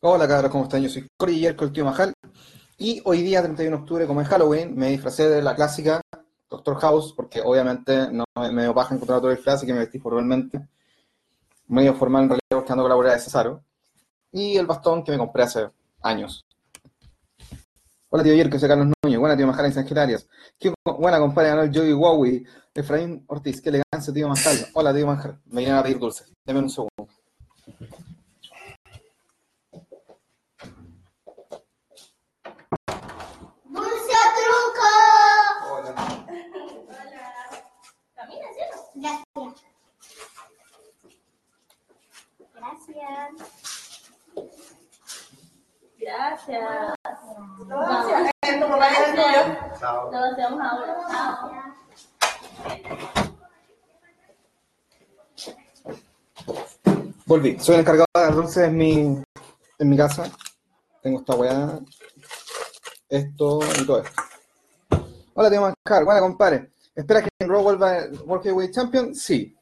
Hola cabros, ¿cómo están? Yo soy Cory Yerko, el tío Majal. Y hoy día, 31 de octubre, como es Halloween, me disfracé de la clásica Doctor House, porque obviamente no me paja encontrar otro disfraz, así que me vestí formalmente. Medio formal en realidad, buscando con la bolera de Cesaro. Y el bastón que me compré hace años. Hola tío Yerko, soy Carlos Núñez. Buena tío Majal San Arias. Qué buena compadre ganó el Joey Wowie. Efraín Ortiz, qué elegancia tío Majal. Hola tío Majal. Me vienen a pedir dulces. Deme un segundo. ¡Dulce o truco! Hola. ¿Camina, cierto? Gracias. Gracias. Gracias. Volví. Soy el encargado de dulces en mi, en mi casa. Tengo esta weá, esto y todo esto. Hola, tío Mancar. Buena, compadre. ¿Esperas que en Raw vuelva el World Heavyweight Champion? Sí.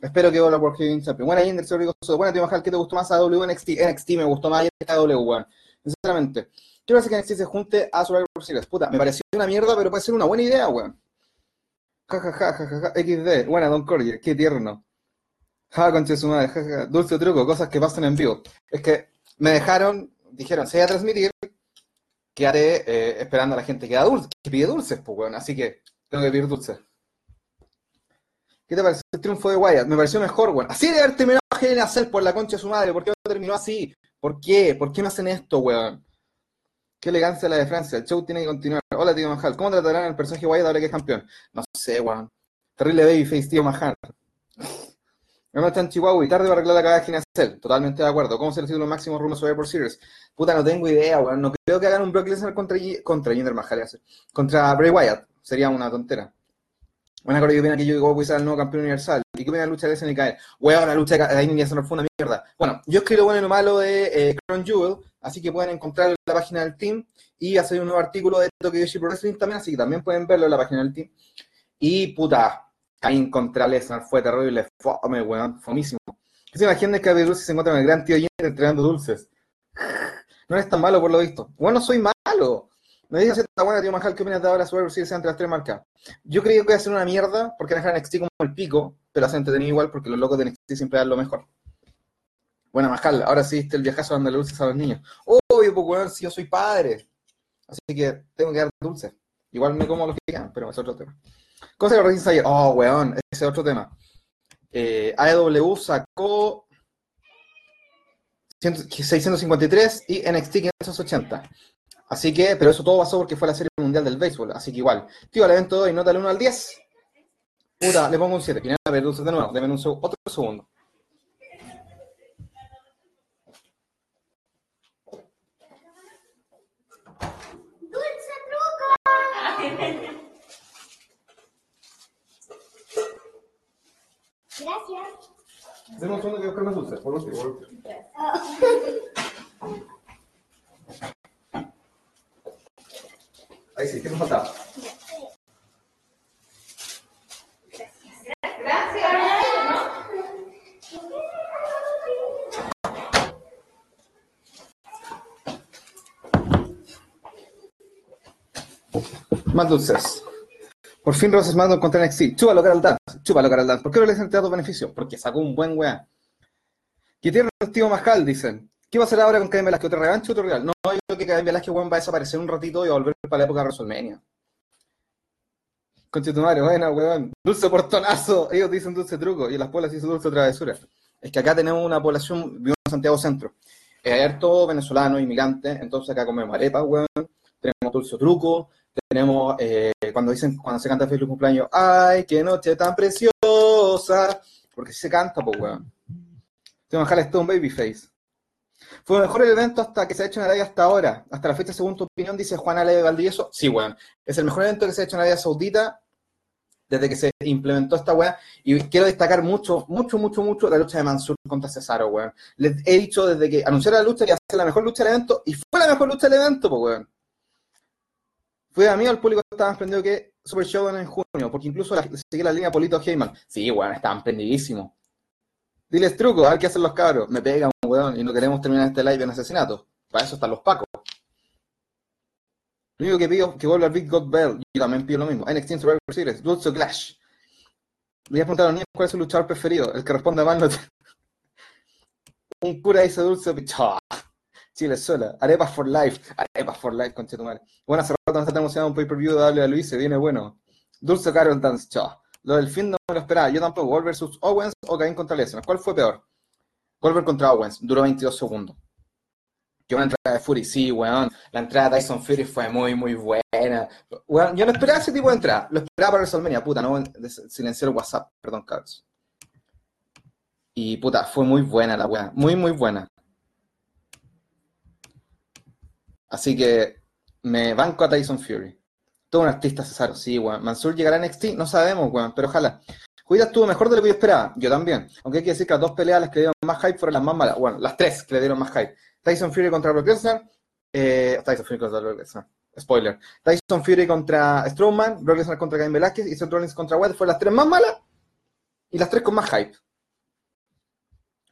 Espero que vuelva el World Heavyweight Champion. Buena, Jinder, soy Rico. Buena, tío Mancar. ¿Qué te gustó más a W NXT? Me gustó más a W, weón. Sinceramente. Quiero hacer que NXT se junte a Survivor Series. Puta, me pareció una mierda, pero puede ser una buena idea, weón. Ja, ja, ja, ja, ja. XD. Buena, Don Cordier. Qué tierno. Ja, concha su madre, ja, ja. Dulce truco, cosas que pasan en vivo. Es que me dejaron, dijeron, se va a transmitir, quedaré eh, esperando a la gente que, da dulce, que pide dulces, pues, weón. Así que tengo que pedir dulces. ¿Qué te parece el triunfo de Wyatt? Me pareció mejor, weón. Así de haber terminado Hell in por la concha de su madre. ¿Por qué no terminó así? ¿Por qué? ¿Por qué no hacen esto, weón? Qué elegancia la de Francia. El show tiene que continuar. Hola, tío Mahal. ¿Cómo tratarán al personaje Wyatt ahora que es campeón? No sé, weón. Terrible babyface, tío Mahal. No está en Chihuahua y tarde para arreglar la cagada de Ginacel. Totalmente de acuerdo. ¿Cómo se le los máximos rumos sobre por Series? Puta, no tengo idea, weón. No creo que hagan un Brock Lesnar contra, contra Jinder Mahal. Contra Bray Wyatt. Sería una tontera. Buena cosa que opina que yo Goku sea el nuevo campeón universal. ¿Y qué de la lucha de y Kyle? Weón, la lucha de y Lesnar fue una mierda. Bueno, yo escribo bueno y lo malo de eh, Crown Jewel, así que pueden encontrar la página del team y hacer un nuevo artículo de Tokyo Yoshi Pro Wrestling también, así que también pueden verlo en la página del team. Y puta, Caín contra Lesnar fue terrible, fome, weón, fomísimo. ¿Qué se imaginan que Abby se encuentra con el gran tío Jinder entregando dulces? No eres tan malo por lo visto. Bueno, soy malo. Me dice esta buena, tío Majal, ¿qué opinas de ahora Survivor Series entre las tres marcas? Yo creí que iba a ser una mierda porque dejar NXT como el pico, pero hace entretenido igual porque los locos de NXT siempre dan lo mejor. Buena Majal, ahora sí diste el viajazo dándole dulces a los niños. Obvio, pues weón, si yo soy padre. Así que tengo que dar dulces. Igual me como los que quedan, pero es otro tema. Cosa que recién ayer. Oh, weón, ese es otro tema. Eh, AEW sacó 100 653 y NXT 580. Así que, pero eso todo pasó porque fue la serie mundial del béisbol. Así que igual. Tío, al evento de hoy, nota del 1 al 10. Puta, le pongo un 7. Final a ver dulces de nuevo. Deme un seg- otro segundo. ¡Dulce truco! Gracias. Deme un segundo que buscar más dulces. Por último, por último. Ahí sí, ¿qué me faltaba? Más dulces. Por fin Rosas mando contra NXT. Chúpalo, Carol Dance. Chúpalo, Carol Dance. ¿Por qué no le hacen teatro beneficio? Porque sacó un buen weá. Que tiene el tío Majal, dicen. ¿Qué va a hacer ahora con Caín Velázquez? ¿Otra revancha o otro real? No, que Caín Velázquez weón, va a desaparecer un ratito y a volver para la época de WrestleMania. Conche tu madre, buena, weón. Dulce portonazo. Ellos dicen dulce truco y las polas dicen dulce travesura. Es que acá tenemos una población, vivimos en Santiago Centro. Eh, hay harto venezolano, inmigrante, entonces acá comemos arepas, weón. Tenemos dulce truco, tenemos, eh, cuando dicen, cuando se canta feliz cumpleaños, ¡ay, qué noche tan preciosa! Porque si se canta, pues, weón. Tengo todo un babyface. Fue el mejor evento hasta que se ha hecho en Arabia hasta ahora. Hasta la fecha, según tu opinión, dice Juana Leve Valdivieso. Sí, weón. Es el mejor evento que se ha hecho en Arabia Saudita desde que se implementó esta weá. Y quiero destacar mucho, mucho, mucho, mucho la lucha de Mansur contra Cesaro, weón. Les he dicho desde que anunciaron la lucha que iba la mejor lucha del evento y fue la mejor lucha del evento, pues, weón. Fue a mí al público estaba prendido que Super Show en junio, porque incluso la, la línea Polito Heyman. Sí, weón, estaban prendidísimos. Diles truco, a ver qué hacen los cabros. Me pegan, weón, y no queremos terminar este live en asesinato. Para eso están los pacos. Lo único que pido es que vuelva el Big God Bell. Yo también pido lo mismo. NXT Survivor Series, Dulce Clash. Le voy a preguntar a los niños cuál es su luchador preferido. El que responde mal no te... Un cura dice Dulce Pichá. Chile sola. Arepas for life. Arepas for life, conchetumare. Bueno, hace rato no está emocionado un pay-per-view de a Luis, se viene bueno. Dulce Carol Dance, chao. Lo del fin no me lo esperaba. Yo tampoco. Gold versus Owens o Cain contra Lesnar. ¿Cuál fue peor? Goldberg contra Owens. Duró 22 segundos. Yo una entrada de Fury, sí, weón. La entrada de Tyson Fury fue muy, muy buena. Weón, yo no esperaba ese tipo de entrada. Lo esperaba para WrestleMania. Puta, no silenciar el WhatsApp. Perdón, Carlos. Y puta, fue muy buena la weá. Muy, muy buena. Así que me banco a Tyson Fury. Todo un artista Cesaro, sí, weón. Mansur llegará a NXT, no sabemos, weón, pero ojalá. Cuida estuvo mejor de lo que yo esperaba, yo también. Aunque hay que decir que las dos peleas las que le dieron más hype fueron las más malas. Bueno, las tres que le dieron más hype. Tyson Fury contra Brock Lesnar. Eh, Tyson Fury contra Brock Lesnar. Spoiler. Tyson Fury contra Strowman, Brock Lesnar contra Cain Velázquez y Seth Rollins contra White. Fueron las tres más malas y las tres con más hype.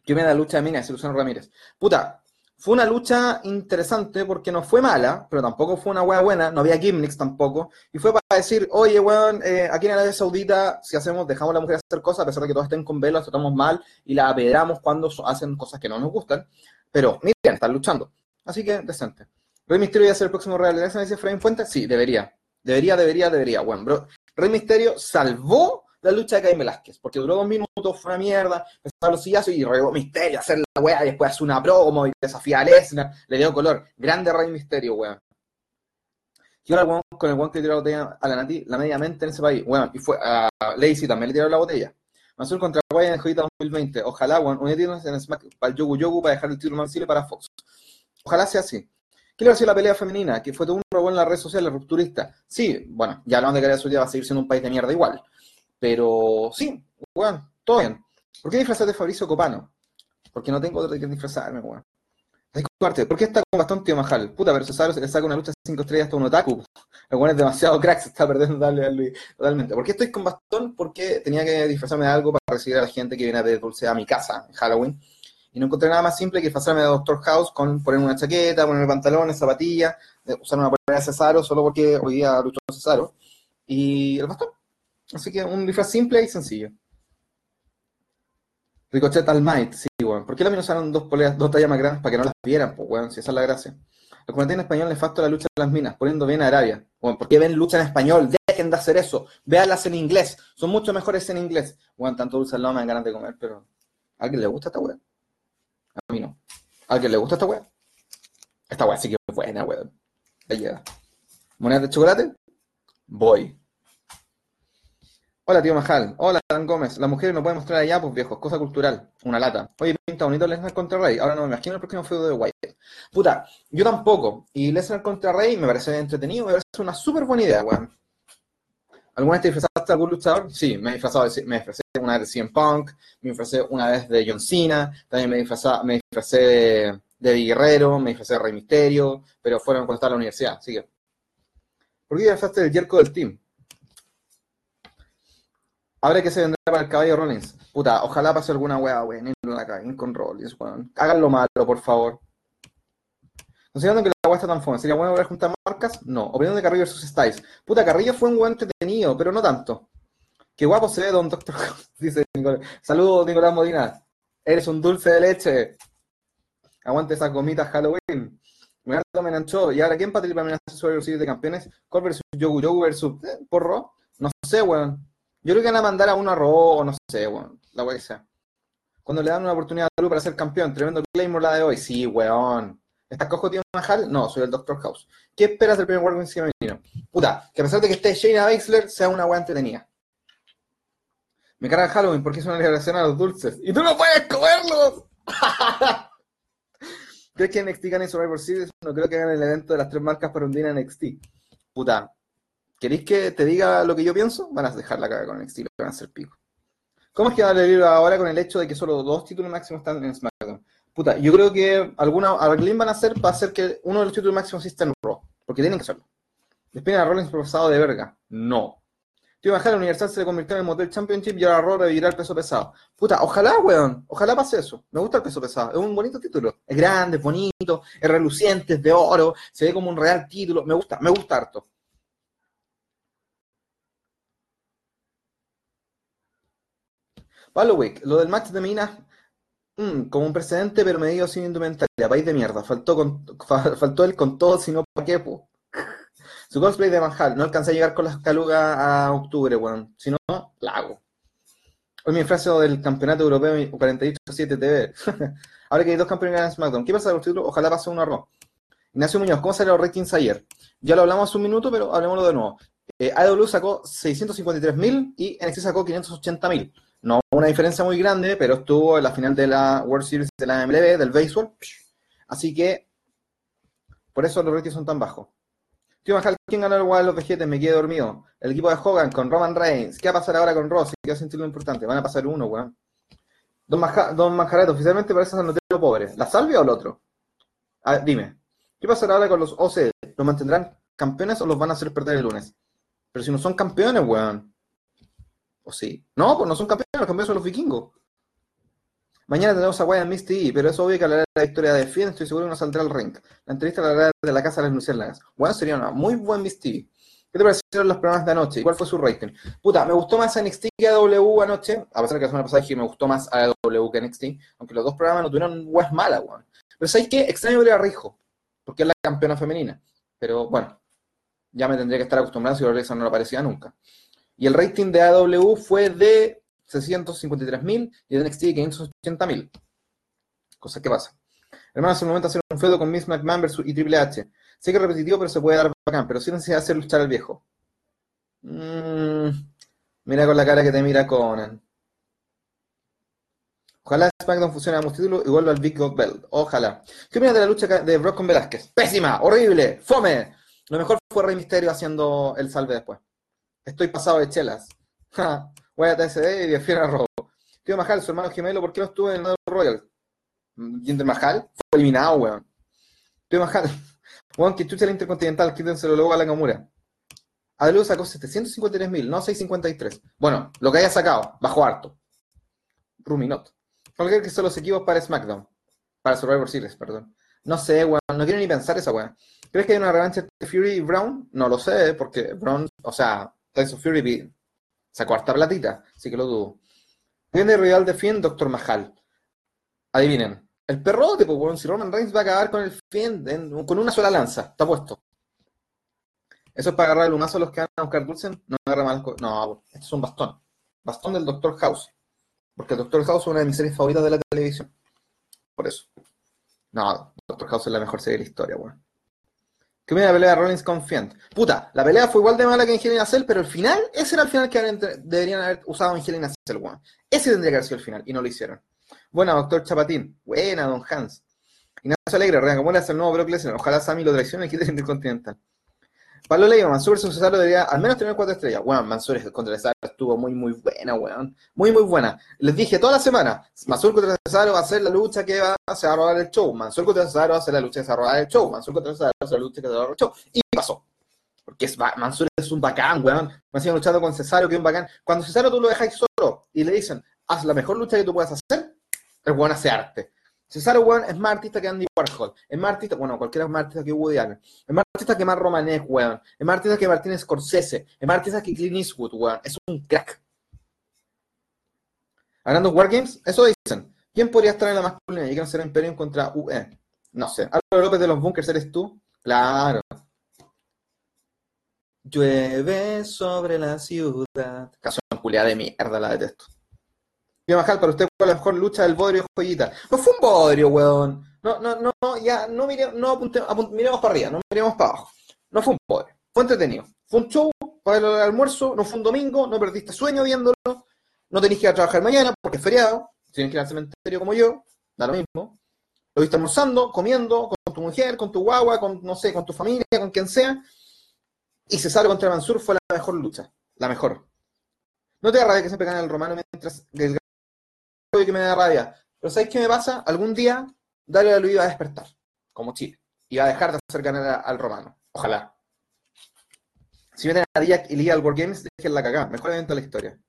Yo me da la lucha de Mina y Luciano Ramírez. Puta, fue una lucha interesante porque no fue mala, pero tampoco fue una wea buena, no había gimmicks tampoco, y fue para decir, oye, weón, eh, aquí en Arabia Saudita, si hacemos, dejamos a la mujer hacer cosas, a pesar de que todos estén con velos, tratamos mal y la apedramos cuando hacen cosas que no nos gustan, pero miren, están luchando. Así que, decente. ¿Rey Misterio a ser el próximo Real de dice Frame Fuente? Sí, debería. Debería, debería, debería. Bueno, bro, Rey Misterio salvó la lucha de Caín Velázquez, porque duró dos minutos, fue una mierda, empezó los sillazos y regó Misterio a hacer la weá, y después hace una promo y desafía a Lesnar, le dio color. Grande Rey Misterio, weón. Y ahora con el weón que tiró la botella a la Nati, la mediamente en ese país, weón, y fue a Lacey también le tiró la botella. Mansur contra Guay en Jodita 2020. Ojalá, weón, unirnos en Smack para el Yogu Yogu para dejar el título Mansile para Fox. Ojalá sea así. ¿Qué le sido la pelea femenina? Que fue todo un robo en las redes sociales, rupturista. Sí, bueno, ya hablamos de que Arabia Saudita va a seguir siendo un país de mierda igual. Pero sí, weón, todo bien. ¿Por qué disfrazar de Fabricio Copano? Porque no tengo otro de que disfrazarme, weón. ¿Por qué está con bastón tío Majal? Puta, pero Cesaro se le saca una lucha de 5 estrellas hasta un otaku. El weón es demasiado crack, se está perdiendo darle a Luis. Totalmente. ¿Por qué estoy con bastón? Porque tenía que disfrazarme de algo para recibir a la gente que viene de dulce a mi casa en Halloween. Y no encontré nada más simple que disfrazarme de Doctor House con ponerme una chaqueta, ponerme pantalones, zapatillas, usar una polera de Cesaro solo porque hoy día luchó Cesaro. Y el bastón. Así que un disfraz simple y sencillo. Ricochet al Might, sí, weón. ¿Por qué también usaron dos poleas, dos tallas más grandes para que no las vieran, pues, weón? Si esa es la gracia. Los comentarios en español les falta la lucha de las minas, poniendo bien a Arabia. Bueno, ¿por qué ven lucha en español? Dejen de hacer eso. Véanlas en inglés. Son mucho mejores en inglés. Bueno, tanto dulce al lado me dan ganas de comer, pero. ¿A alguien le gusta esta weá? A mí no. ¿A alguien le gusta esta weá? Esta weá sí que es buena, weón. llega. ¿Monedas de chocolate? Voy. Hola, tío Majal. Hola, Dan Gómez. Las mujeres no pueden mostrar allá, pues viejos, cosa cultural. Una lata. Oye, pinta bonito Lesnar contra Rey. Ahora no me imagino el próximo feudo de White. Puta, yo tampoco. Y Lesnar contra Rey me parece entretenido, me parece una súper buena idea, weón. ¿Alguna vez te disfrazaste algún luchador? Sí, me he disfrazado me disfrazé una vez de CM Punk, me disfrazé una vez de John Cena, también me, disfrazé, me disfrazé de, de Guerrero, me disfrazé de Rey Misterio, pero fueron cuando estaba en la universidad, así que. ¿Por qué disfrazaste del yerco del team? Ahora que se vendrá para el caballo Rollins. Puta, ojalá pase alguna weá, weón, en la caguen con Rollins, weón. Háganlo malo, por favor. Considerando que la weá está tan fome, ¿sería bueno volver a juntar marcas? No. Opinión de Carrillo versus Styles. Puta, Carrillo fue un weón entretenido, pero no tanto. Qué guapo se ve Don Doctor dice Nicolás. Saludos, Nicolás Modina. Eres un dulce de leche. Aguante esas gomitas Halloween. Me me enganchó. ¿Y ahora quién participa en el Survivor de campeones? Cole versus Yogu, Yogu versus eh, Porro. No sé, weón. Yo creo que van a mandar a uno a Raw, no sé, weón, la weá que sea. Cuando le dan una oportunidad a Lu para ser campeón, tremendo Claymore la de hoy. Sí, weón. ¿Estás cojo, tío Mahal? No, soy el Doctor House. ¿Qué esperas del primer World femenino? Puta, que a pesar de que esté Shayna Baszler, sea una weá entretenida. Me carga Halloween porque es una celebración a los dulces. ¡Y tú no puedes comerlos! ¿Crees que NXT gane Survivor Series? No creo que hagan el evento de las tres marcas para hundir a NXT. Puta, ¿Queréis que te diga lo que yo pienso? Van a dejar la cara con el estilo, van a hacer pico. ¿Cómo es que va a libro ahora con el hecho de que solo dos títulos máximos están en SmackDown? Puta, yo creo que alguna alguien van a hacer para hacer que uno de los títulos máximos esté en Raw, porque tienen que hacerlo. ¿Despiden a Rollins pasado de verga? No. Tío Mahal, Universal se le convirtió en el Motel Championship y ahora Raw revivirá el peso pesado. Puta, ojalá, weón. Ojalá pase eso. Me gusta el peso pesado. Es un bonito título. Es grande, es bonito, es reluciente, es de oro. Se ve como un real título. Me gusta, me gusta harto. Pablo Wick, lo del match de Minas, mm, como un precedente, pero medido sin indumentaria. País de mierda. Faltó, con, él con todo, sino para qué, po. Su cosplay de Manjal, no alcancé a llegar con las calugas a octubre, weón. Si no, la hago. Hoy mi frase del campeonato europeo 48-7 TV. Ahora que hay dos campeones en SmackDown, ¿qué pasa con los títulos? Ojalá pase uno a. Ignacio Muñoz, ¿cómo salieron los ratings ayer? Ya lo hablamos hace un minuto, pero hablemoslo de nuevo. Eh, AEW sacó 653.000 y NXT sacó 580.000. No una diferencia muy grande, pero estuvo en la final de la World Series de la MLB, del béisbol. Así que, por eso los ratings son tan bajos. Tío Majal, ¿quién ganó el Wild los Vejetes? Me quedé dormido. El equipo de Hogan con Roman Reigns. ¿Qué va a pasar ahora con Ross? ¿Qué va a sentir lo importante? Van a pasar uno, weón. Don, Maja, Don Manjaret, oficialmente parece San Notero pobre. ¿La salvia o el otro? A ver, dime. ¿Qué pasará ahora con los OC? ¿Los mantendrán campeones o los van a hacer perder el lunes? Pero si no son campeones, weón. ¿O sí? No, pues no son campeones, los campeones son los vikingos. Mañana tenemos a Wyatt Miss pero es obvio que hablará de la historia de Finn, estoy seguro que no saldrá al ring. La entrevista la hará de la casa de las luciérnagas. Bueno, sería una muy buen Miss TV. ¿Qué te parecieron los programas de anoche? ¿Y cuál fue su rating? Puta, me gustó más NXT que AW anoche, a pesar de que la semana pasada dije me gustó más AW que NXT, aunque los dos programas no tuvieron weas malas, weón. Pero ¿sabes qué? Extraño ver a Rijo, porque es la campeona femenina. Pero bueno, ya me tendría que estar acostumbrado si Alexa no aparecía nunca. Y el rating de AW fue de 653.000 y de NXT 580.000. Cosa que pasa. Hermano, es el momento de hacer un feudo con Miss McMahon versus y Triple H. Sé que es repetitivo, pero se puede dar bacán, pero sí necesidad de hacer luchar al viejo. Mm, mira con la cara que te mira Conan. Ojalá SmackDown funcione a ambos títulos y vuelva al Big God Belt. Ojalá. ¿Qué opinas de la lucha de Brock con Velázquez? Pésima, horrible, fome. Lo mejor fue Rey Misterio haciendo el salve después. Estoy pasado de chelas. Voy a TSD y defiero a Robo. Tío Mahal, su hermano gemelo, ¿por qué no estuvo en el Royal? Jinder Mahal fue eliminado, weón. Tío Mahal, weón, que chucha el Intercontinental, quítenselo luego a la Gamura. Adelu sacó 753.000, no 653. Bueno, lo que haya sacado, bajo harto. Ruminot. ¿Cuál que son los equipos para SmackDown? Para Survivor Series, perdón. No sé, weón, no quiero ni pensar esa weón. ¿Crees que hay una revancha entre Fury y Brown? No lo sé, porque Brown, o sea, Tyson Fury sacó harta platita, así que lo dudo. Viene rival de Finn, Dr. Mahal. Adivinen. El perrote, pues, weón, si Roman Reigns va a acabar con el Finn en- con una sola lanza, está puesto. ¿Eso es para agarrar el lunazo a los que van a buscar Dulcen? No agarra mal. No, esto es un bastón. Bastón del Dr. House. Porque el Dr. House es una de mis series favoritas de la televisión. Por eso. No, Dr. House es la mejor serie de la historia, weón. ¿Qué me da la pelea de Rollins con? Puta, la pelea fue igual de mala que en Hell Cell, pero el final, ese era el final que deberían haber usado en Hell Cell, weón. Ese tendría que haber sido el final, y no lo hicieron. Buena, doctor Chapatín. Buena, don Hans. Ignacio Alegre, Regan, ¿cómo le hace el nuevo Brock Lesnar? Ojalá Sammy lo traicione quite el Intercontinental. Pablo Leiva, Mansur Cesaro debería al menos tener cuatro estrellas. Weón, Mansur contra Cesaro estuvo muy, muy buena, weón. Muy, muy buena. Les dije toda la semana, Mansur contra Cesaro va a ser la lucha que va a, se robar el show. Mansur contra Cesaro va a ser la lucha que se va a robar el show. Mansur contra Cesaro va a ser la lucha que se va a robar el show. Y pasó. Porque es, Mansur es un bacán, weón. Me siguen luchando con Cesaro, que es un bacán. Cuando Cesaro tú lo dejáis solo y le dicen, haz la mejor lucha que tú puedas hacer, el weón hace arte. Cesaro, weón, es más artista que Andy Warhol. Es más artista, bueno, cualquiera es más artista que Woody Allen. Es más artista que Mark Romanek, weón. Es más artista que Martin Scorsese. Es más artista que Clint Eastwood, weón. Es un crack. Hablando de Wargames, eso dicen. ¿Quién podría estar en la masculina y que no será Imperium contra UE? No sé. Álvaro López de los Bunkers, ¿eres tú? Claro. Llueve sobre la ciudad. Canción culiada de mierda, la detesto. Bajar para usted cuál la mejor lucha del Bodrio Joyita. No fue un Bodrio, weón. No, no, no, ya, no, mire, no apunte- apun- miremos para arriba, no miremos para abajo. No fue un Bodrio. Fue entretenido. Fue un show para el almuerzo, no fue un domingo, no perdiste sueño viéndolo. No tenés que ir a trabajar mañana porque es feriado. Tienes que ir al cementerio como yo, da lo mismo. Lo viste almorzando, comiendo, con tu mujer, con tu guagua, con, no sé, con tu familia, con quien sea. Y Cesaro contra Mansur fue la mejor lucha. La mejor. No te da rabia que siempre gane el romano mientras el obvio que me da rabia. Pero ¿sabes qué me pasa? Algún día Dario lo iba a despertar, como Chile. Y va a dejar de hacer ganar al romano. Ojalá. Si meten a Diak y Liga al World Games, dejen la cagada. Mejor evento de la historia.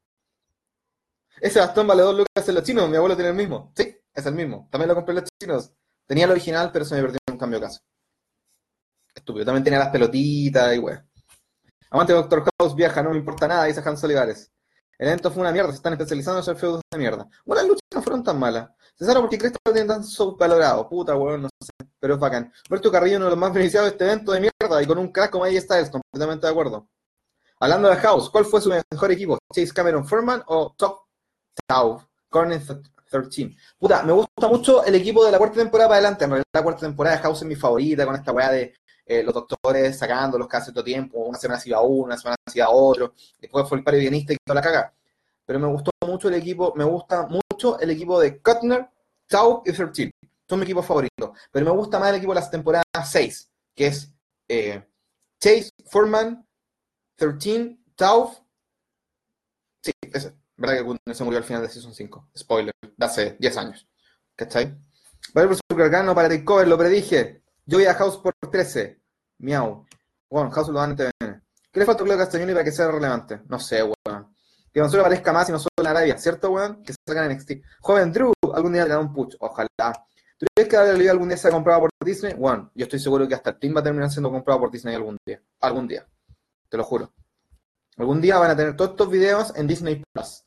Ese bastón vale dos lucas en los chinos. Mi abuelo tiene el mismo. Sí, es el mismo. También lo compré en los chinos. Tenía el original, pero se me perdió en un cambio de casa. Estúpido. También tenía las pelotitas y wey. Aguante Doctor House, viaja, no me importa nada, dice Hans Olivares. El evento fue una mierda, se están especializando en hacer feudos de mierda. Bueno, las luchas no fueron tan malas. César, porque crees que lo tienen tan subvalorado? Puta, weón, no sé. Pero es bacán. Roberto Carrillo, uno de los más beneficiados de este evento de mierda y con un crack como AJ Styles, completamente de acuerdo. Hablando de House, ¿cuál fue su mejor equipo? ¿Chase Cameron Furman o Top Tau? Corner 13. Puta, me gusta mucho el equipo de la cuarta temporada para adelante. En realidad, la cuarta temporada de House es mi favorita, con esta weá de eh, los doctores sacándolos casi todo tiempo. Una semana se iba uno, una semana se iba otro. Después fue el paro guionista y toda la caga. Pero me gustó mucho el equipo, me gusta mucho el equipo de Cutner, Tau y 13. Son mi equipo favorito. Pero me gusta más el equipo de las temporadas 6, que es eh, Chase, Foreman, 13, Tau. Sí, ese. ¿Verdad que Cutner se murió al final de Season 5? Spoiler, de hace 10 años. ¿Cachai? Vale, profesor Gargano para Takeover, lo predije. Yo voy a House por 13. Miau. Bueno, House lo dan en TVN. ¿Qué le falta a Claudio Castagnoli para que sea relevante? No sé, weón. Que Mansour aparezca más y no solo en Arabia, ¿cierto, weón? Que salga en NXT. Joven Drew, algún día le da un push. Ojalá. ¿Tú crees que liga algún día sea comprada por Disney? Bueno, yo estoy seguro que hasta el team va a terminar siendo comprado por Disney algún día. Algún día. Te lo juro. Algún día van a tener todos estos videos en Disney Plus.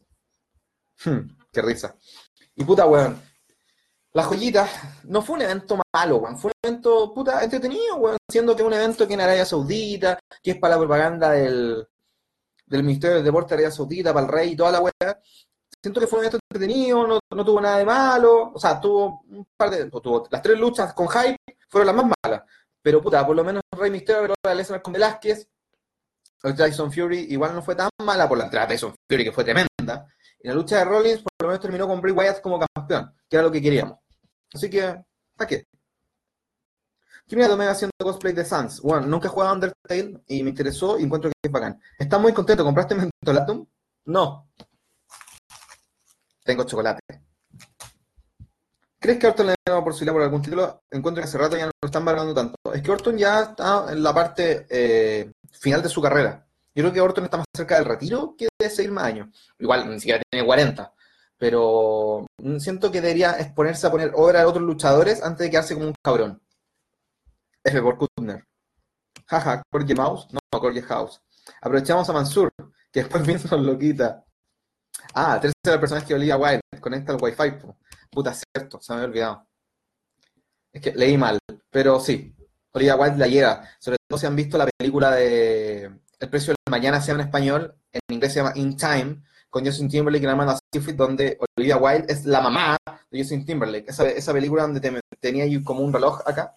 Hmm, qué risa. Y puta, weón. La joyita no fue un evento malo. Fue un evento, puta, entretenido, weón. Siendo que un evento que en Arabia Saudita, que es para la propaganda del, del Ministerio del Deporte de Arabia Saudita, para el rey y toda la weá. Siento que fue un evento entretenido, no, no tuvo nada de malo. O sea, tuvo un par de. Tuvo, las tres luchas con hype fueron las más malas. Pero puta, por lo menos Rey Misterio, la Lesnar con Velázquez, el Tyson Fury igual no fue tan mala por la entrada de Tyson Fury, que fue tremenda. Y la lucha de Rollins por lo menos terminó con Bray Wyatt como campeón, que era lo que queríamos. Así que, ¿para qué? ¿Qué mira tomé haciendo cosplay de Sans? Bueno, nunca he jugado a Undertale y me interesó y encuentro que es bacán. ¿Estás muy contento? ¿Compraste Mentolatum? No. Tengo chocolate. ¿Crees que Orton le da una posibilidad por algún título? Encuentro que hace rato ya no lo están valorando tanto. Es que Orton ya está en la parte eh, final de su carrera. Yo creo que Orton está más cerca del retiro que de seguir más años. Igual, ni siquiera tiene 40. Pero siento que debería exponerse a poner obra a otros luchadores antes de quedarse como un cabrón. F por Kutner. Jaja, Corge Mouse. No, Corge House. Aprovechamos a Mansur, que después vino nos lo quita. Ah, 13 era el personaje que olía Wild. Conecta al Wi-Fi. Puta, cierto, se me había olvidado. Es que leí mal, pero sí. Olivia Wilde la lleva. Sobre todo si han visto la película de El precio de la mañana, se llama español, en inglés se llama In Time, con Justin Timberlake y la hermana Seyfried, donde Olivia Wilde es la mamá de Justin Timberlake. Esa, película donde te, tenía como un reloj acá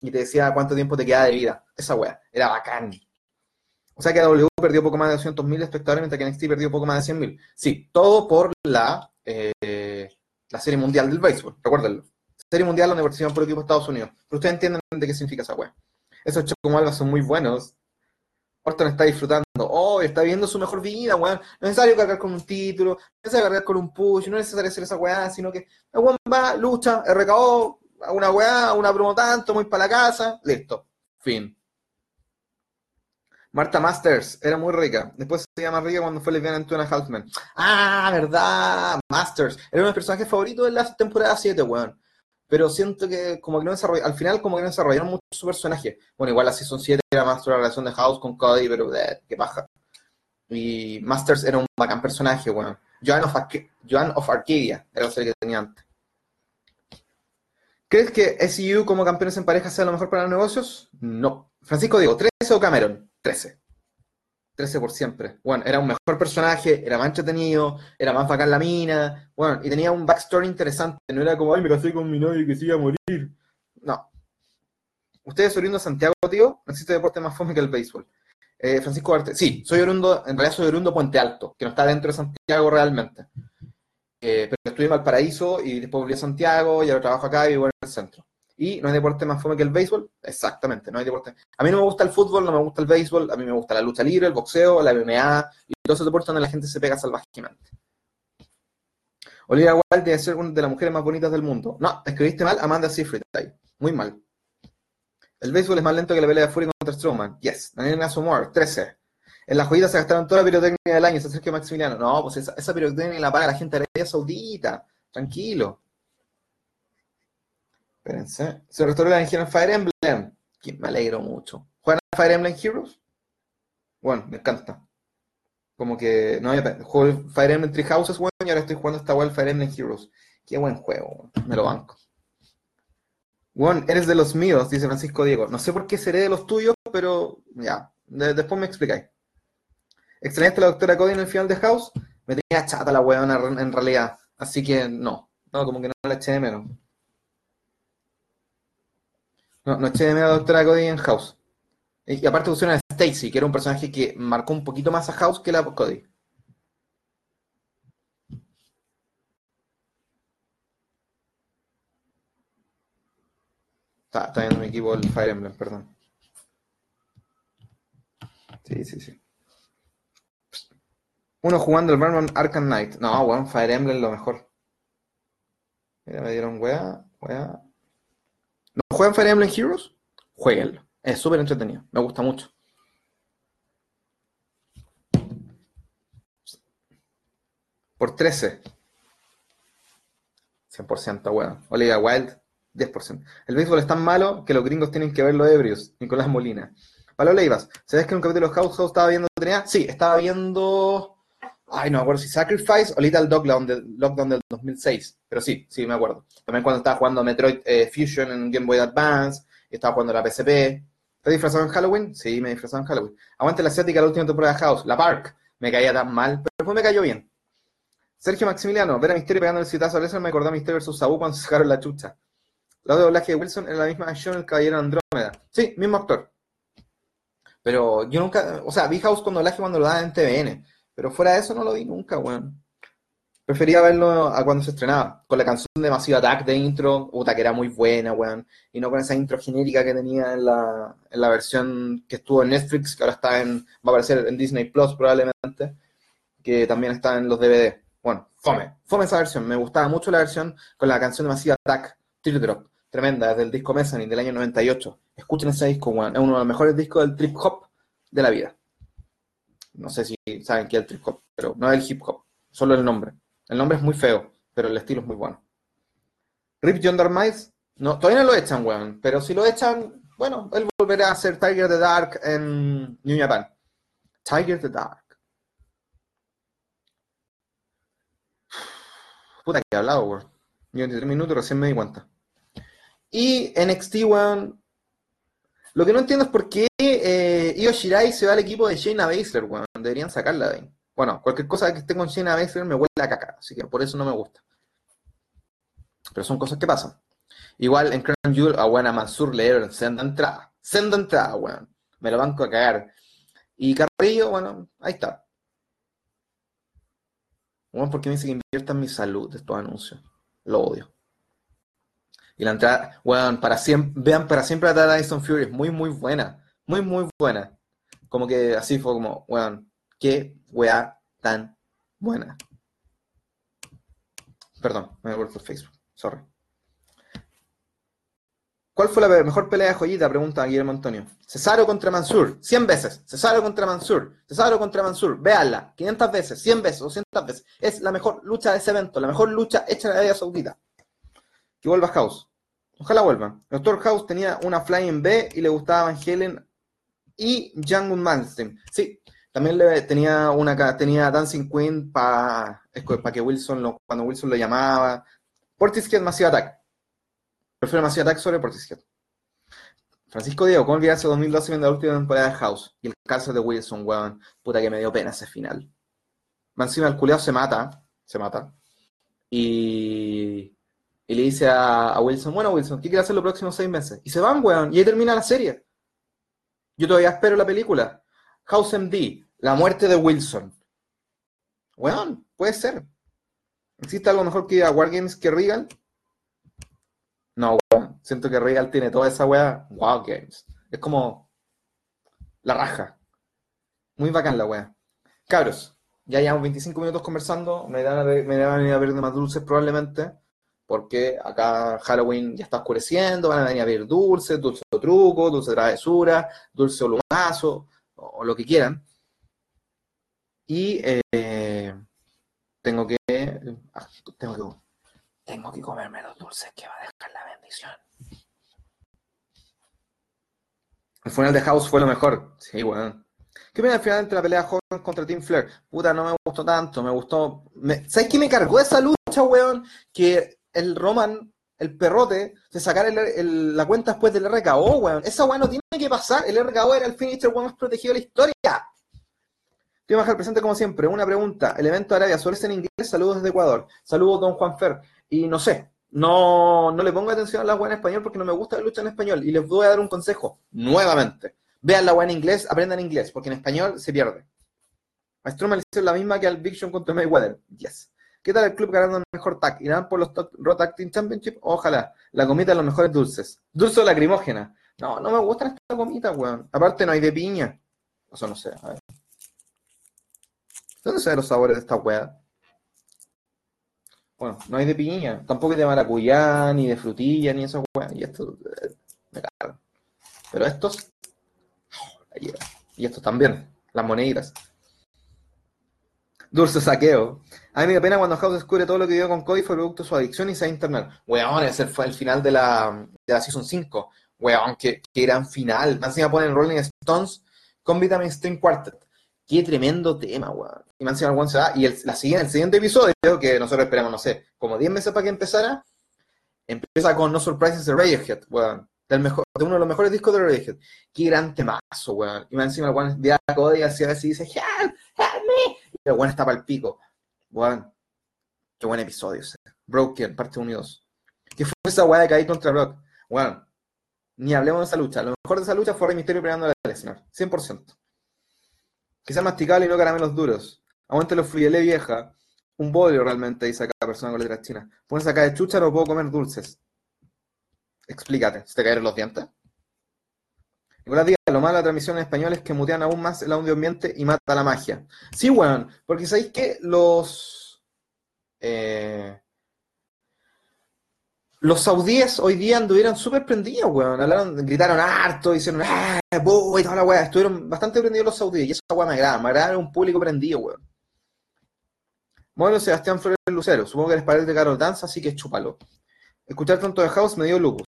y te decía cuánto tiempo te queda de vida. Esa wea, era bacán. O sea que W perdió poco más de 200.000 espectadores, mientras que NXT perdió poco más de 100.000. Sí, todo por la, eh, la Serie Mundial del Béisbol, recuérdenlo. Serie Mundial, donde participan por equipo de Estados Unidos. Pero ustedes entienden de qué significa esa wea. Esos chocomalvas son muy buenos. Orton está disfrutando. Oh, está viviendo su mejor vida, weón. No es necesario cargar con un título, no es necesario cargar con un push, no es necesario hacer esa weá, sino que el weón va, lucha, RKO, a una weá, a una promo tanto, muy para la casa, listo. Fin. Marta Masters, era muy rica. Después se llama rica cuando fue lesbiana en Two and a Half Men. Ah, verdad, Masters. Era uno de mis personajes favoritos de la temporada 7, weón. Pero siento que como que no al final como que no desarrollaron mucho su personaje. Bueno, igual la Season 7 era más la relación de House con Cody, pero eh, qué paja. Y Masters era un bacán personaje, weón. Joan of, of Arcadia era la serie que tenía antes. ¿Crees que SEU como campeones en pareja sea lo mejor para los negocios? No. Francisco Diego, ¿13 o Cameron? 13. 13 por siempre. Bueno, era un mejor personaje, era más entretenido, era más bacán la mina, bueno, y tenía un backstory interesante. No era como, ay, me casé con mi novio que se iba a morir. No. ¿Ustedes oriundo de Santiago, tío? No existe deporte más fome que el béisbol. Eh, Francisco Arte, sí, soy oriundo, en realidad soy oriundo Puente Alto, que no está dentro de Santiago realmente. Eh, pero estudié en Valparaíso y después volví a Santiago y ahora trabajo acá y vivo en el centro. ¿Y no hay deporte más fome que el béisbol? Exactamente, no hay deporte. A mí no me gusta el fútbol, no me gusta el béisbol, a mí me gusta la lucha libre, el boxeo, la MMA y todos esos deportes donde la gente se pega salvajemente. Olivia Wilde debe ser una de las mujeres más bonitas del mundo. No, escribiste mal, Amanda Seyfried ahí. Muy mal. El béisbol es más lento que la pelea de Fury contra Strowman. Yes. Daniel Nasomor, 13. En la joyita se gastaron toda la pirotecnia del año, ese Sergio Maximiliano. No, pues esa, esa pirotecnia la paga la gente de Arabia Saudita. Tranquilo. Espérense. Se restauró la en Fire Emblem. Que me alegro mucho. ¿Juegan Fire Emblem Heroes? Bueno, me encanta. Como que no había juego Fire Emblem Three Houses, weón, y ahora estoy jugando esta el Fire Emblem Heroes. Qué buen juego. Me lo banco. Weón, eres de los míos, dice Francisco Diego. No sé por qué seré de los tuyos, pero ya. De- después me explicáis. ¿Extrañaste la doctora Cody en el final de House? Me tenía chata la weona en realidad. Así que no. No, como que no la eché de menos. No, no eché de menos a doctora Cody en House. Y, aparte pusieron a Stacy, que era un personaje que marcó un poquito más a House que la Cody. Está, está viendo mi equipo el Fire Emblem, perdón. Sí, sí, sí. Uno jugando el Batman Arkham Knight. No, weón, Fire Emblem lo mejor. Mira, me dieron wea, wea. ¿No juegan Fire Emblem Heroes? Jueguenlo. Es súper entretenido. Me gusta mucho. Por 13. 100%, weón. Olivia Wild, 10%. El béisbol es tan malo que los gringos tienen que verlo ebrios. Nicolás Molina. Pablo Leivas, ¿sabes que en un capítulo de House House estaba viendo? Sí, estaba viendo. Ay, no me acuerdo si Sacrifice o Little Lockdown, del, Lockdown del 2006. Pero sí, sí, me acuerdo. También cuando estaba jugando Metroid eh, Fusion en Game Boy Advance, estaba jugando la PSP. ¿Estás disfrazado en Halloween? Sí, me disfrazado en Halloween. Aguante la asiática la última temporada de House, la Park. Me caía tan mal, pero después me cayó bien. Sergio Maximiliano, ver a Misterio pegando el citazo a Lesnar me acordó a Misterio vs. Sabu cuando se sacaron la chucha. La de doblaje de Wilson era la misma acción el Caballero de Andrómeda. Sí, mismo actor. Pero yo nunca, o sea, vi House cuando doblaje cuando lo daban en TVN, pero fuera de eso no lo vi nunca, weón. Prefería verlo a cuando se estrenaba, con la canción de Massive Attack de intro, puta que era muy buena, weón, y no con esa intro genérica que tenía en la, en la versión que estuvo en Netflix, que ahora está en, va a aparecer en Disney Plus probablemente, que también está en los DVD. Bueno, fome, fome esa versión, me gustaba mucho la versión con la canción de Massive Attack, Teardrop, tremenda, desde el disco Mezzanine del año 98. Escuchen ese disco, weón, es uno de los mejores discos del trip hop de la vida. No sé si saben qué es el trip hop, pero no es el hip hop, solo el nombre. El nombre es muy feo, pero el estilo es muy bueno. Rip John Darmice, no, todavía no lo echan, weón, pero si lo echan, bueno, él volverá a ser Tiger the Dark en New Japan. Tiger the Dark. Puta que he hablado, weón. 23 minutos, recién me di cuenta. Y NXT, weón. Lo que no entiendo es por qué eh, Io se va al equipo de Shayna Baszler, weón. Deberían sacarla de ahí. Bueno, cualquier cosa que esté con Shayna Baszler me huele a caca, así que por eso no me gusta. Pero son cosas que pasan. Igual en Crown Jewel a buena Mansur le dieron senda entrada. Senda entrada, weón. Me lo banco a cagar. Y Carrillo, bueno, ahí está. Bueno, porque me dice que invierta mi salud estos anuncios. Lo odio. Y la entrada, weón, para siempre, vean para siempre la entrada de Fury es muy, muy buena. Muy, muy buena. Como que así fue como, weón, qué weá tan buena. Perdón, me voy por Facebook. Sorry. ¿Cuál fue la mejor pelea de joyita? Pregunta Guillermo Antonio. Cesaro contra Mansur, 100 veces. Cesaro contra Mansur, Cesaro contra Mansur. Véanla, 500 veces, 100 veces, 200 veces. Es la mejor lucha de ese evento, la mejor lucha hecha en Arabia Saudita. Que vuelva House. Ojalá vuelva. El Doctor House tenía una Flying B y le gustaba Van Halen y Django Malmsteen. Sí, también tenía una tenía Dancing Queen para que Wilson cuando Wilson lo llamaba. Portishead Massive Attack. Prefiero Massive Attack sobre Portishead. Francisco Diego, ¿cómo olvidarse 2012 viendo la última temporada de House? Y el caso de Wilson, weón. Puta que me dio pena ese final. Encima el culiao se mata. Se mata. Y, y le dice a, a Wilson, bueno Wilson, ¿qué quieres hacer los próximos seis meses? Y se van, weón. Y ahí termina la serie. Yo todavía espero la película. House MD, la muerte de Wilson. Weón, puede ser. ¿Existe algo mejor que a Wargames que Regal? No, weón. Siento que Regal tiene toda esa weá. Wargames. Es como la raja. Muy bacán la weá. Cabros, ya llevamos 25 minutos conversando. Me van a, me van a venir a ver de más dulces probablemente. Porque acá Halloween ya está oscureciendo. Van a venir a dulces, dulce o truco, dulce travesura, dulce o lumazo, o, o lo que quieran. Y eh, tengo que. ah, Tengo que. Tengo que comerme los dulces que va a dejar la bendición. El final de House fue lo mejor. Sí, weón. ¿Qué opinas al final entre la pelea Hogan contra Team Flair? Puta, no me gustó tanto, me gustó. ¿Sabes qué me cargó esa lucha, weón? Que el Roman, el perrote, se sacara el- el- la cuenta después del RKO, weón. Esa weón no tiene que pasar. El RKO era el finisher weón más protegido de la historia. A bajar presente como siempre. Una pregunta. El evento Arabia Sur es en inglés. Saludos desde Ecuador. Saludos, don Juan Fer. Y no sé, no, no le pongo atención a la weá en español porque no me gusta la lucha en español. Y les voy a dar un consejo, nuevamente. Vean la weá en inglés, aprendan inglés, porque en español se pierde. A Strowman le la misma que al Big Show contra Mayweather. Yes. ¿Qué tal el club ganando el mejor tag? ¿Irán por los Raw Tag Team Championship? Ojalá. La comita de los mejores dulces. Dulce o lacrimógena. No, no me gustan estas gomitas, weón. Aparte no hay de piña. Eso no sé. A ver. ¿Dónde se ven los sabores de esta weá? Bueno, no hay de piña, tampoco hay de maracuyá, ni de frutilla, ni esas weas. Y estos eh, me cagan. Pero estos, oh, y estos también, las moneditas. Dulce saqueo. A mí me da pena cuando House descubre todo lo que vivió con Cody fue producto de su adicción y se internar. Weón, ese fue el final de la, de la Season 5. Weón, qué, qué gran final. Más encima ponen Rolling Stones con Vitamin String Quartet. Qué tremendo tema, weón. Y más encima se va. Y el, la siguiente, el siguiente episodio, que nosotros esperamos, no sé, como 10 meses para que empezara, empieza con No Surprises de Radiohead, weón. Del de uno de los mejores discos de Radiohead. Qué gran temazo, weón. Y más encima el weón a Cody así a veces y dice, help, help Y el weón está para el pico. Weón. Qué buen episodio ese. Broken, parte 1 y 2. ¿Qué fue esa weá de caer contra Brock? Weón. Ni hablemos de esa lucha. Lo mejor de esa lucha fue Rey Mysterio peleando a Lesnar. 100%. Que sea masticable y no caramelos duros. Aguante los frielé vieja. Un bodrio realmente, dice la persona con letras chinas. Pones acá de chucha, no puedo comer dulces. Explícate, ¿se te cayeron los dientes? Nicolás Díaz, lo malo de la transmisión en español es que mutean aún más el audio ambiente y mata la magia. Sí, weón, porque sabéis que los. eh, los saudíes hoy día anduvieron súper prendidos, weón. Hablaron, gritaron harto, hicieron ¡ah! y toda la weá. Estuvieron bastante prendidos los saudíes y esa weá me agrada. Me agrada un público prendido, weón. Bueno, Sebastián Flores Lucero. Supongo que eres pared de Carol Dance, así que chúpalo. Escuchar tanto de House me dio lupus.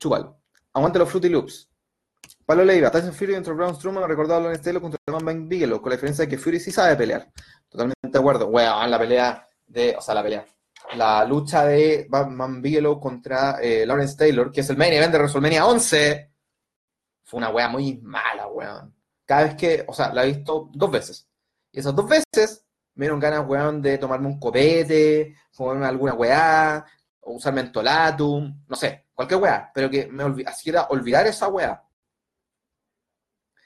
Chúpalo. Aguante los Fruity Loops. Pablo Leiva, Tyson Fury contra Braun Strowman recordó a Lon Stelo contra Man Bank Bigelow, con la diferencia de que Fury sí sabe pelear. Totalmente de acuerdo. Weón, la pelea de. O sea, la pelea. La lucha de Batman Bigelow contra eh, Lawrence Taylor, que es el main event de WrestleMania 11, fue una wea muy mala, weón. Cada vez que. O sea, la he visto dos veces. Y esas dos veces me dieron ganas, weón, de tomarme un copete, fumarme alguna weá, o usar mentolatum, no sé, cualquier weá, pero que me olvi- hiciera olvidar esa weá.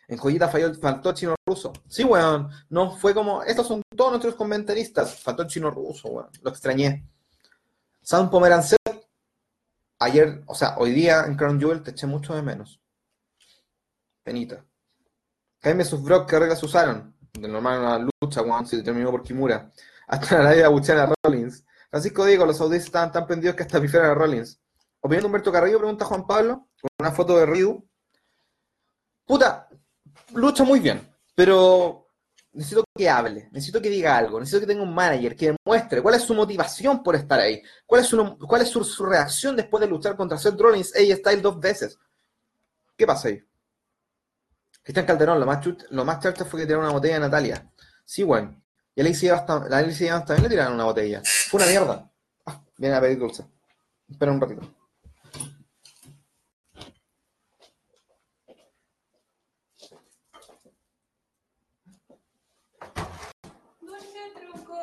En Joyita falló, faltó chino ruso. Sí, weón, no fue como, estos son todos nuestros comentaristas, faltó chino ruso, weón, lo extrañé. Sam Pomerancev, ayer, o sea, hoy día en Crown Jewel te eché mucho de menos. Penita. Jaime sus Brock, ¿qué reglas usaron? De normal una lucha, weón, si terminó por Kimura. Hasta la idea de a Rollins. Francisco Diego, los saudíes estaban tan prendidos que hasta pifiaron a Rollins. Opinión de Humberto Carrillo, pregunta Juan Pablo, con una foto de Ryu. Puta, lucha muy bien, pero necesito que hable, necesito que diga algo, necesito que tenga un manager que demuestre cuál es su motivación por estar ahí, cuál es su, cuál es su, reacción después de luchar contra Seth Rollins, AJ Styles dos veces. ¿Qué pasa ahí? Cristian Calderón, lo más, chut- lo más fue que tiraron una botella a Natalia. Sí, weón. Y a Lacey Evans también le tiraron una botella. Fue una mierda. Ah, viene a pedir dulce. Espera un ratito. Dulce truco.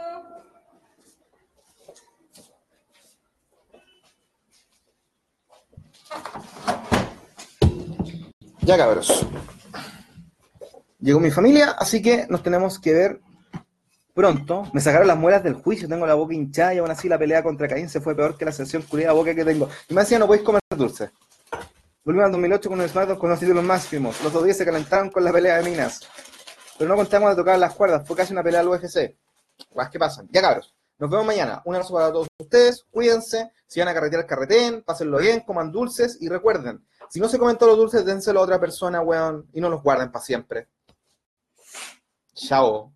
Ya cabros. Llegó mi familia, así que nos tenemos que ver pronto. Me sacaron las muelas del juicio, tengo la boca hinchada y aún así la pelea contra Caín se fue peor que la sesión culiada boca que tengo. Y me decía, no podéis comer dulce. Volvimos al 2008 con un SmackDown con los títulos máximos. Los dos días se calentaron con la pelea de minas. Pero no contamos de tocar las cuerdas, fue casi una pelea al UFC. ¿qué pasan? Ya cabros. Nos vemos mañana. Un abrazo para todos ustedes. Cuídense. Si van a carretear, carreten. Pásenlo bien. Coman dulces. Y recuerden, si no se comen todos los dulces, dénselo a otra persona, weón. Y no los guarden para siempre. Chao.